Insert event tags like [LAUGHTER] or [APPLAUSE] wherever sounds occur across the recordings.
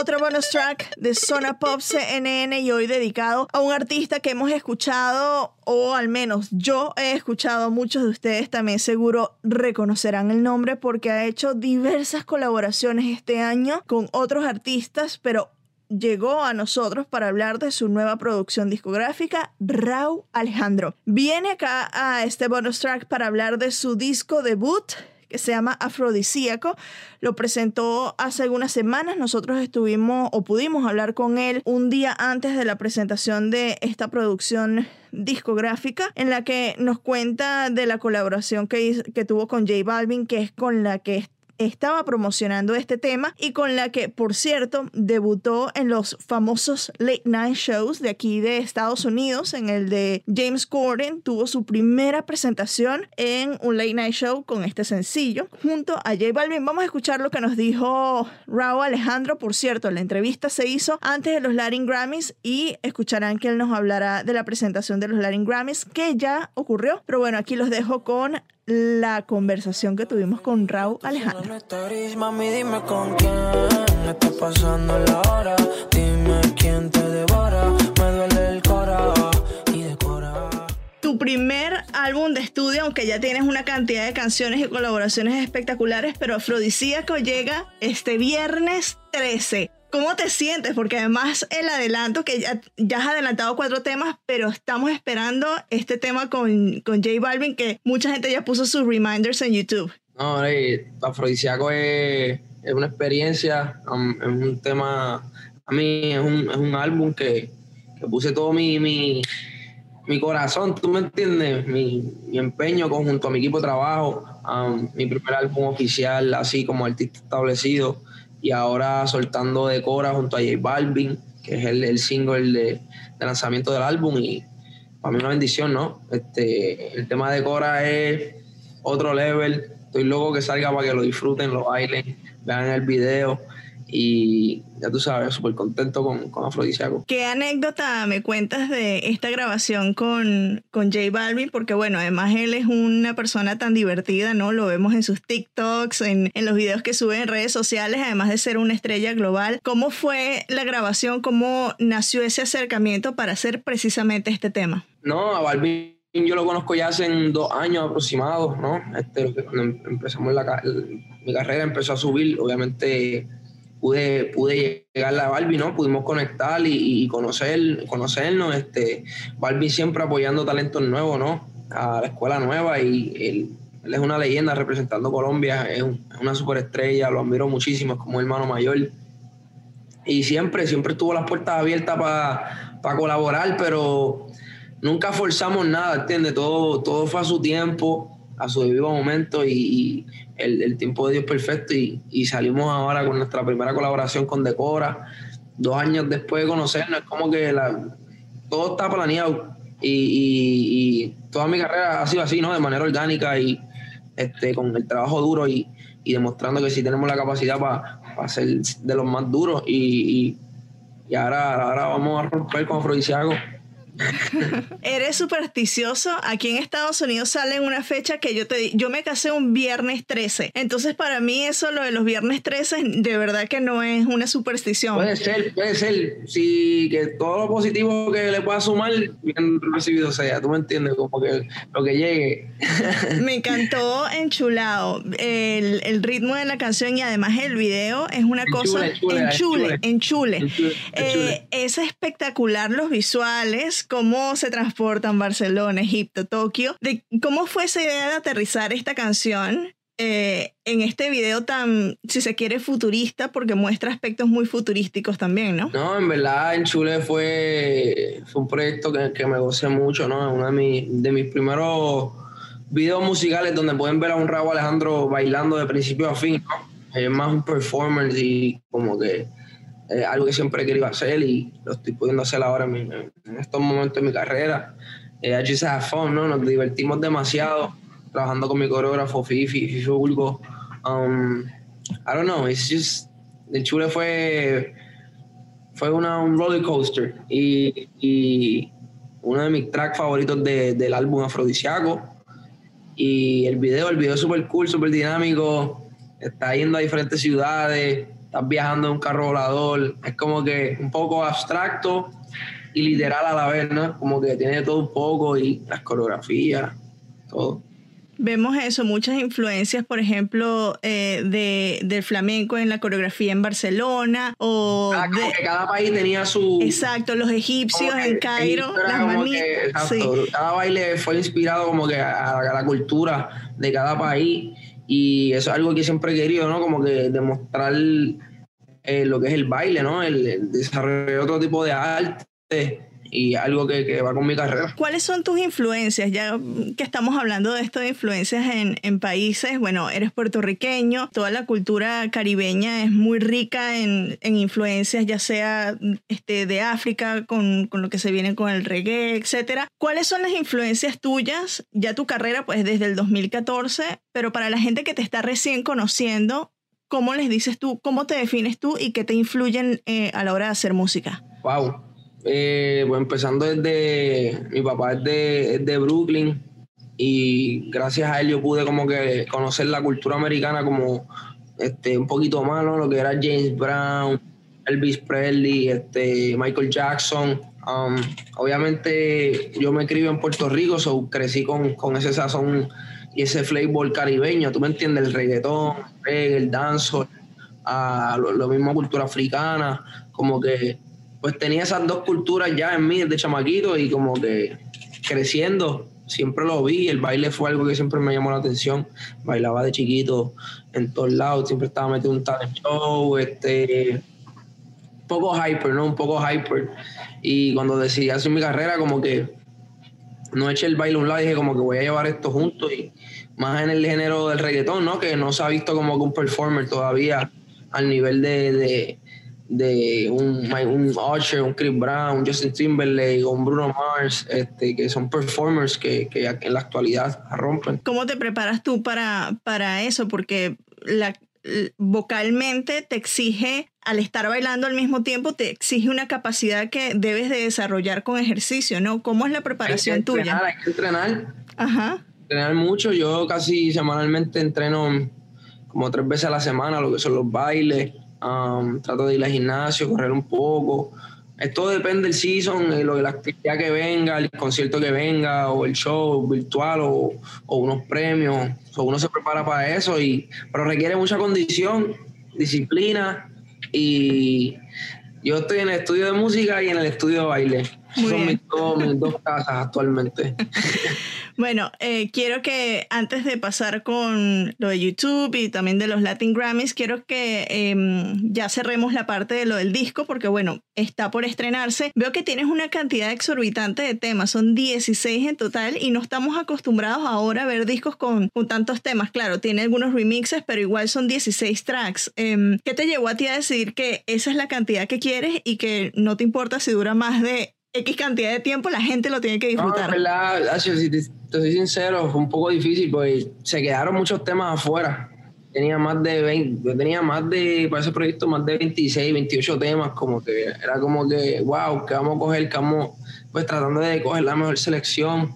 Otro bonus track de Zona Pop CNN y hoy dedicado a un artista que hemos escuchado, o al menos yo he escuchado, muchos de ustedes también seguro reconocerán el nombre porque ha hecho diversas colaboraciones este año con otros artistas, pero llegó a nosotros para hablar de su nueva producción discográfica, Rau Alejandro. Viene acá a este bonus track para hablar de su disco debut que se llama Afrodisíaco. Lo presentó hace algunas semanas. Nosotros estuvimos o pudimos hablar con él un día antes de la presentación de esta producción discográfica en la que nos cuenta de la colaboración que, que tuvo con J Balvin, que es con la que estaba promocionando este tema y con la que, por cierto, debutó en los famosos late night shows de aquí de Estados Unidos, en el de James Corden, tuvo su primera presentación en un late night show con este sencillo, junto a J Balvin. Vamos a escuchar lo que nos dijo Raúl Alejandro, por cierto, la entrevista se hizo antes de los Latin Grammys y escucharán que él nos hablará de la presentación de los Latin Grammys, que ya ocurrió, pero bueno, aquí los dejo con la conversación que tuvimos con Raúl Alejandro. Tu primer álbum de estudio, aunque ya tienes una cantidad de canciones y colaboraciones espectaculares, pero Afrodisíaco llega este viernes 13. ¿Cómo te sientes? Porque además el adelanto, que ya, ya has adelantado cuatro temas, pero estamos esperando este tema con, con J Balvin, que mucha gente ya puso sus reminders en YouTube. No, eh, Afrodisíaco es, es una experiencia, um, es un tema, a mí es un, es un álbum que, que puse todo mi, mi, mi corazón, ¿tú me entiendes? Mi, mi empeño conjunto a mi equipo de trabajo, um, mi primer álbum oficial así como artista establecido y ahora soltando de Cora junto a J Balvin, que es el, el single de, de lanzamiento del álbum y para mí una bendición, ¿no? Este, el tema de Cora es otro level. Estoy loco que salga para que lo disfruten, lo bailen, vean el video. Y ya tú sabes, súper contento con, con Afrodisíaco. ¿Qué anécdota me cuentas de esta grabación con, con J Balvin? Porque bueno, además él es una persona tan divertida, ¿no? Lo vemos en sus TikToks, en, en los videos que sube en redes sociales, además de ser una estrella global. ¿Cómo fue la grabación? ¿Cómo nació ese acercamiento para hacer precisamente este tema? No, a Balvin yo lo conozco ya hace dos años aproximados, ¿no? Este, cuando em- empezamos la, mi carrera empezó a subir, obviamente pude, pude llegar a Balvin, ¿no? Pudimos conectar y, y conocer, conocernos. Este, Balvin siempre apoyando talentos nuevos, ¿no? A la escuela nueva y él, él es una leyenda representando Colombia, es, un- es una superestrella, lo admiro muchísimo, es como hermano mayor. Y siempre, siempre tuvo las puertas abiertas para colaborar, pero nunca forzamos nada, ¿entiendes? Todo, todo fue a su tiempo, a su debido momento y, el, tiempo de Dios perfecto y, y salimos ahora con nuestra primera colaboración con Decora, dos años después de conocernos, es como que la, todo está planeado y, y- toda mi carrera ha sido así, ¿no? De manera orgánica y este, con el trabajo duro y, demostrando que sí tenemos la capacidad para ser de los más duros. Y, ahora, ahora vamos a romper con Afrodisíaco. [LAUGHS] Eres supersticioso. Aquí en Estados Unidos sale en una fecha que yo te yo me casé un viernes 13. Entonces, para mí, eso lo de los viernes 13, de verdad que no es una superstición. Puede ser, puede ser. Sí, que todo lo positivo que le pueda sumar, bien recibido sea. Tú me entiendes, como que lo que llegue. [LAUGHS] me encantó Enchulado. El, el, ritmo de la canción y además el video es una cosa. en chule, en chule. Eh, es espectacular los visuales cómo se transportan Barcelona, Egipto, Tokio, de cómo fue esa idea de aterrizar esta canción eh, en este video tan, si se quiere, futurista, porque muestra aspectos muy futurísticos también, ¿no? No, en verdad, en Chule fue, un proyecto que, me gocé mucho, ¿no? Uno de, mis, de mis primeros videos musicales donde pueden ver a un Raúl Alejandro bailando de principio a fin, ¿no? Es más un performance y como que algo que siempre querido hacer y lo estoy pudiendo hacer ahora en, en estos momentos de mi carrera. Eh, I just have ¿no? Nos divertimos demasiado trabajando con mi coreógrafo Fifi, Fifi Bulgo. Um, I don't know, it's just, el chule fue, fue una, un roller coaster y, y uno de mis tracks favoritos de, del álbum Afrodisiaco. Y el video, el video es súper cool, súper dinámico, está yendo a diferentes ciudades, estás viajando en un carro volador, es como que un poco abstracto y literal a la vez, ¿no? Como que tiene todo un poco y las coreografías, todo. Vemos eso, muchas influencias, por ejemplo, eh, de, del flamenco en la coreografía en Barcelona o ah, de, que cada país tenía su exacto, los egipcios en Cairo, las manías. Sí. Cada baile fue inspirado como que a, a la cultura de cada país y eso es algo que siempre he querido, ¿no? Como que demostrar eh, lo que es el baile, ¿no? El, el desarrollo de otro tipo de arte y algo que, que, va con mi carrera. ¿Cuáles son tus influencias? Ya que estamos hablando de esto de influencias en, en, países, bueno, eres puertorriqueño, toda la cultura caribeña es muy rica en, en influencias, ya sea este, de África, con, con, lo que se viene con el reggae, etcétera. ¿Cuáles son las influencias tuyas? Ya tu carrera, pues desde el 2014, pero para la gente que te está recién conociendo, ¿cómo les dices tú, cómo te defines tú y qué te influyen eh, a la hora de hacer música? Wow. Eh, pues empezando desde, mi papá es de, es de, Brooklyn y gracias a él yo pude como que conocer la cultura americana como este, un poquito más, ¿no? Lo que era James Brown, Elvis Presley, este, Michael Jackson. Um, obviamente yo me crié en Puerto Rico, so crecí con, con ese sazón y ese flavor caribeño, tú me entiendes, el reggaetón, el, el dancehall, uh, lo, lo mismo cultura africana, como que pues tenía esas dos culturas ya en mí desde chamaquito y como que creciendo siempre lo vi, el baile fue algo que siempre me llamó la atención, bailaba de chiquito en todos lados, siempre estaba metido en un talent show, este, un poco hyper, ¿no? Un poco hyper. Y cuando decidí hacer mi carrera, como que no eché el baile a un lado, dije como que voy a llevar esto junto y más en el género del reggaetón, ¿no? Que no se ha visto como que un performer todavía al nivel de, de de un, un Usher, un Chris Brown, un Justin Timberlake, un Bruno Mars, este, que son performers que, que en la actualidad rompen. ¿Cómo te preparas tú para, para eso? Porque la, vocalmente te exige, al estar bailando al mismo tiempo, te exige una capacidad que debes de desarrollar con ejercicio, ¿no? ¿Cómo es la preparación hay que entrenar, tuya? Hay que entrenar. Ajá. Entrenar mucho. Yo casi semanalmente entreno como tres veces a la semana, lo que son los bailes Um, trato de ir al gimnasio, correr un poco. Esto depende del season, de, lo, de la actividad que venga, el concierto que venga, o el show virtual, o, o unos premios. O uno se prepara para eso, y, pero requiere mucha condición, disciplina. Y yo estoy en el estudio de música y en el estudio de baile. Muy Son mis dos, mis dos casas actualmente. [LAUGHS] Bueno, eh, quiero que antes de pasar con lo de YouTube y también de los Latin Grammys, quiero que eh, ya cerremos la parte de lo del disco porque bueno, está por estrenarse. Veo que tienes una cantidad exorbitante de temas, son 16 en total y no estamos acostumbrados ahora a ver discos con, con tantos temas. Claro, tiene algunos remixes, pero igual son 16 tracks. Eh, ¿Qué te llevó a ti a decidir que esa es la cantidad que quieres y que no te importa si dura más de X cantidad de tiempo, la gente lo tiene que disfrutar. No, te, soy sincero, fue un poco difícil porque se quedaron muchos temas afuera. Tenía más de 20, yo tenía más de, para ese proyecto, más de 26, 28 temas, como que era como que, wow, que vamos a coger, que vamos, pues tratando de coger la mejor selección.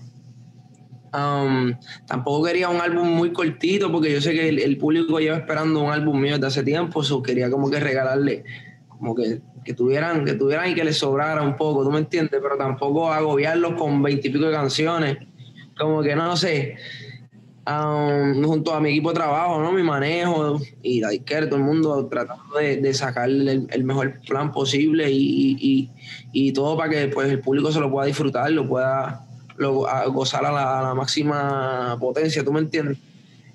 Um, tampoco quería un álbum muy cortito porque yo sé que el, público lleva esperando un álbum mío desde hace tiempo, so quería como que regalarle, como que, que, tuvieran, que tuvieran y que les sobrara un poco, ¿tú me entiendes? Pero tampoco agobiarlos con veintipico de canciones, como que no sé. Um, junto a mi equipo de trabajo, ¿no? mi manejo y Daiker, todo el mundo tratando de, de sacar el, mejor plan posible y, y, y, todo para que pues, el público se lo pueda disfrutar, lo pueda lo, gozar a la, máxima potencia, ¿tú me entiendes?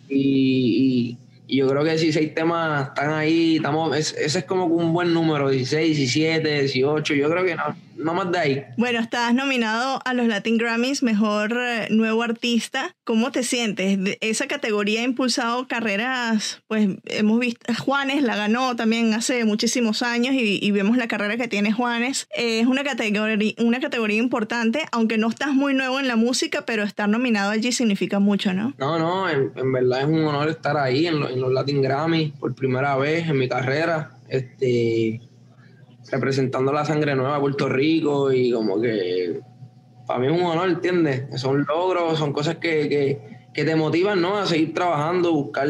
Y, yo creo que 16 temas están ahí, estamos, ese es como un buen número, 16, 17, 18, yo creo que no, no más de ahí. Bueno, estás nominado a los Latin Grammys Mejor eh, Nuevo Artista. ¿Cómo te sientes? Esa categoría ha impulsado carreras, pues hemos visto, Juanes la ganó también hace muchísimos años y, vemos la carrera que tiene Juanes. es una categoría, una categoría importante, aunque no estás muy nuevo en la música, pero estar nominado allí significa mucho, ¿no? No, no, en, verdad es un honor estar ahí en, en los Latin Grammys por primera vez en mi carrera. Este, representando la sangre nueva de Puerto Rico y como que para mí es un honor, ¿entiendes? Son logros, son cosas que, que, que te motivan, ¿no? A seguir trabajando, buscar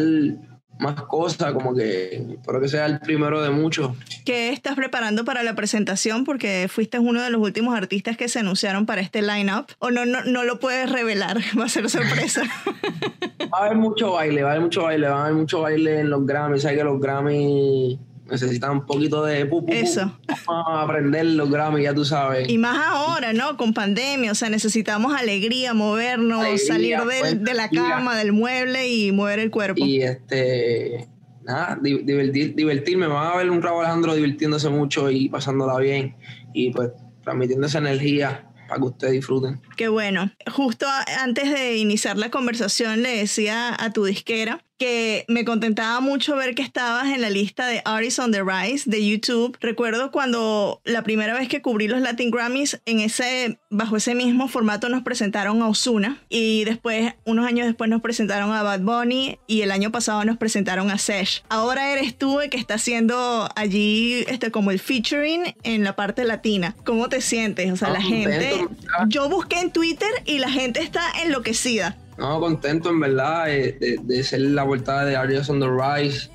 más cosas, como que espero que sea el primero de muchos. ¿Qué estás preparando para la presentación? Porque fuiste uno de los últimos artistas que se anunciaron para este line-up. ¿O no, no, no lo puedes revelar? [LAUGHS] Va a ser sorpresa. [LAUGHS] va a haber mucho baile, va a haber mucho baile, va a haber mucho baile en los Grammys. Sabes que los Grammys necesitan un poquito de pu, Eso. Vamos aprender los Grammys, ya tú sabes. Y más ahora, ¿no? Con pandemia, o sea, necesitamos alegría, movernos, salir de la cama, del mueble y mover el cuerpo. Y este, nada, divertir, divertirme. Van a ver un Raúl Alejandro divirtiéndose mucho y pasándola bien y pues transmitiendo esa energía para que ustedes disfruten. Qué bueno. Justo antes de iniciar la conversación le decía a tu disquera que me contentaba mucho ver que estabas en la lista de Artists on the Rise de YouTube. Recuerdo cuando la primera vez que cubrí los Latin Grammys, en ese, bajo ese mismo formato nos presentaron a Osuna y después, unos años después nos presentaron a Bad Bunny y el año pasado nos presentaron a Sesh. Ahora eres tú el que está haciendo allí este, como el featuring en la parte latina. ¿Cómo te sientes? O sea, la gente... Yo busqué en Twitter y la gente está enloquecida. No, contento en verdad de, ser la portada de Arias on the Rise.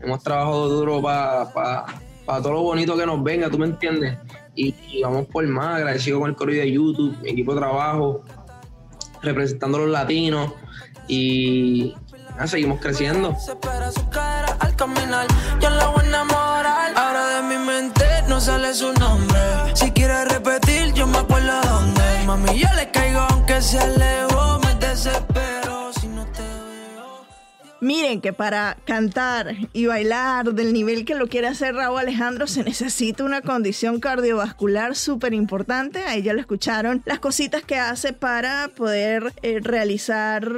Hemos trabajado duro para todo lo bonito que nos venga, ¿tú me entiendes? Y, vamos por más, agradecido con el correo de YouTube, mi equipo de trabajo, representando a los latinos y seguimos creciendo. Ahora de mi mente no sale su nombre. Si quiere repetir, yo me acuerdo dónde. Mami, yo le caigo aunque se alejo Miren que para cantar y bailar del nivel que lo quiere hacer Raúl Alejandro se necesita una condición cardiovascular súper importante. Ahí ya lo escucharon. Las cositas que hace para poder eh, realizar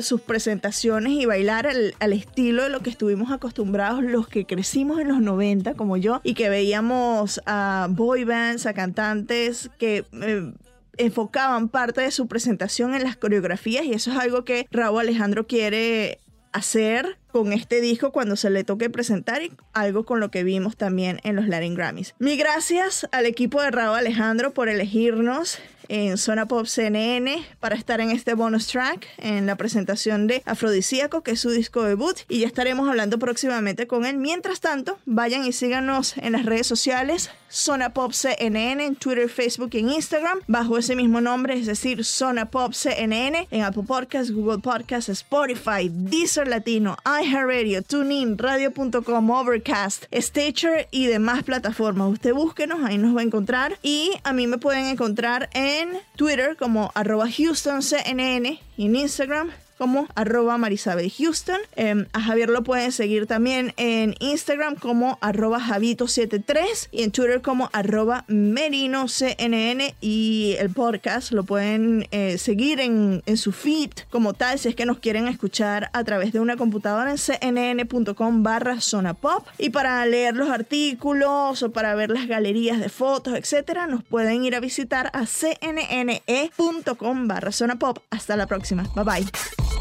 sus presentaciones y bailar al, estilo de lo que estuvimos acostumbrados los que crecimos en los 90 como yo y que veíamos a boy bands, a cantantes que... Eh, enfocaban parte de su presentación en las coreografías y eso es algo que Raúl Alejandro quiere hacer con este disco cuando se le toque presentar y algo con lo que vimos también en los Latin Grammys. Mil gracias al equipo de Raúl Alejandro por elegirnos en Zona Pop CNN para estar en este bonus track en la presentación de Afrodisíaco, que es su disco debut, y ya estaremos hablando próximamente con él. Mientras tanto, vayan y síganos en las redes sociales, Zona Pop CNN en Twitter, Facebook y en Instagram, bajo ese mismo nombre, es decir, Zona Pop CNN en Apple Podcasts, Google Podcasts, Spotify, Deezer Latino, iHeartRadio, TuneIn, Radio.com, Overcast, Stitcher y demás plataformas. Usted búsquenos, ahí nos va a encontrar y a mí me pueden encontrar en Twitter como arroba HoustonCNN y en Instagram como arroba Marisabel Houston. Em, a Javier lo pueden seguir también en Instagram como arroba Javito73 y en Twitter como arroba MerinoCNN y el podcast lo pueden eh, seguir en, en, su feed como tal si es que nos quieren escuchar a través de una computadora en cnn.com barra zona pop y para leer los artículos o para ver las galerías de fotos, etcétera, nos pueden ir a visitar a cnne.com barra zona pop. Hasta la próxima. Bye bye.